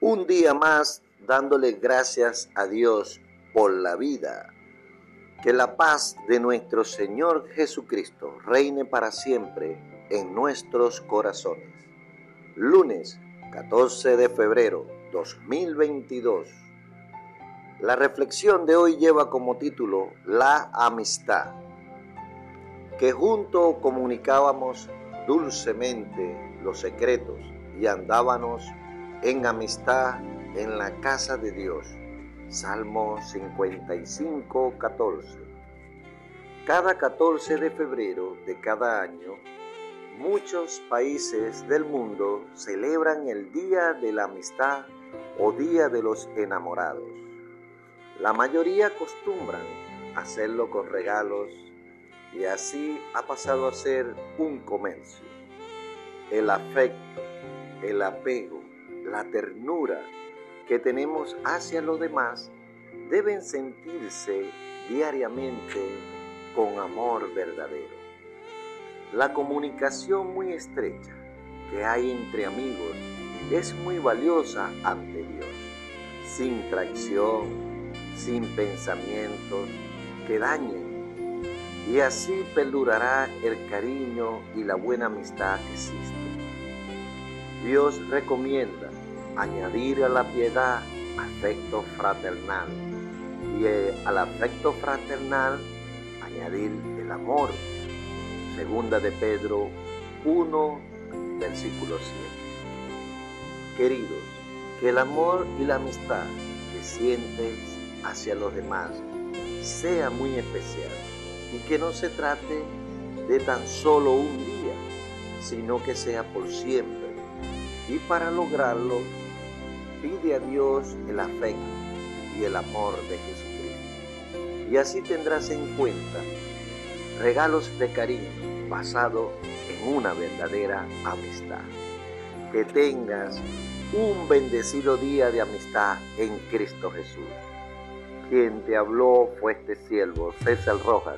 Un día más dándole gracias a Dios por la vida. Que la paz de nuestro Señor Jesucristo reine para siempre en nuestros corazones. Lunes 14 de febrero 2022. La reflexión de hoy lleva como título La amistad, que junto comunicábamos dulcemente los secretos y andábamos en amistad en la casa de Dios. Salmo 55, 14. Cada 14 de febrero de cada año, muchos países del mundo celebran el Día de la Amistad o Día de los Enamorados. La mayoría acostumbran hacerlo con regalos y así ha pasado a ser un comercio. El afecto, el apego, la ternura que tenemos hacia los demás deben sentirse diariamente con amor verdadero. La comunicación muy estrecha que hay entre amigos es muy valiosa ante Dios, sin traición, sin pensamientos que dañen, y así perdurará el cariño y la buena amistad que existe. Dios recomienda añadir a la piedad afecto fraternal y eh, al afecto fraternal añadir el amor. Segunda de Pedro 1, versículo 7. Queridos, que el amor y la amistad que sientes hacia los demás sea muy especial y que no se trate de tan solo un día, sino que sea por siempre. Y para lograrlo, pide a Dios el afecto y el amor de Jesucristo. Y así tendrás en cuenta regalos de cariño basado en una verdadera amistad. Que tengas un bendecido día de amistad en Cristo Jesús. Quien te habló fue este siervo, César Rojas,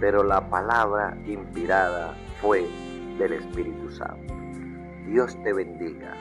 pero la palabra inspirada fue del Espíritu Santo. Dios te bendiga.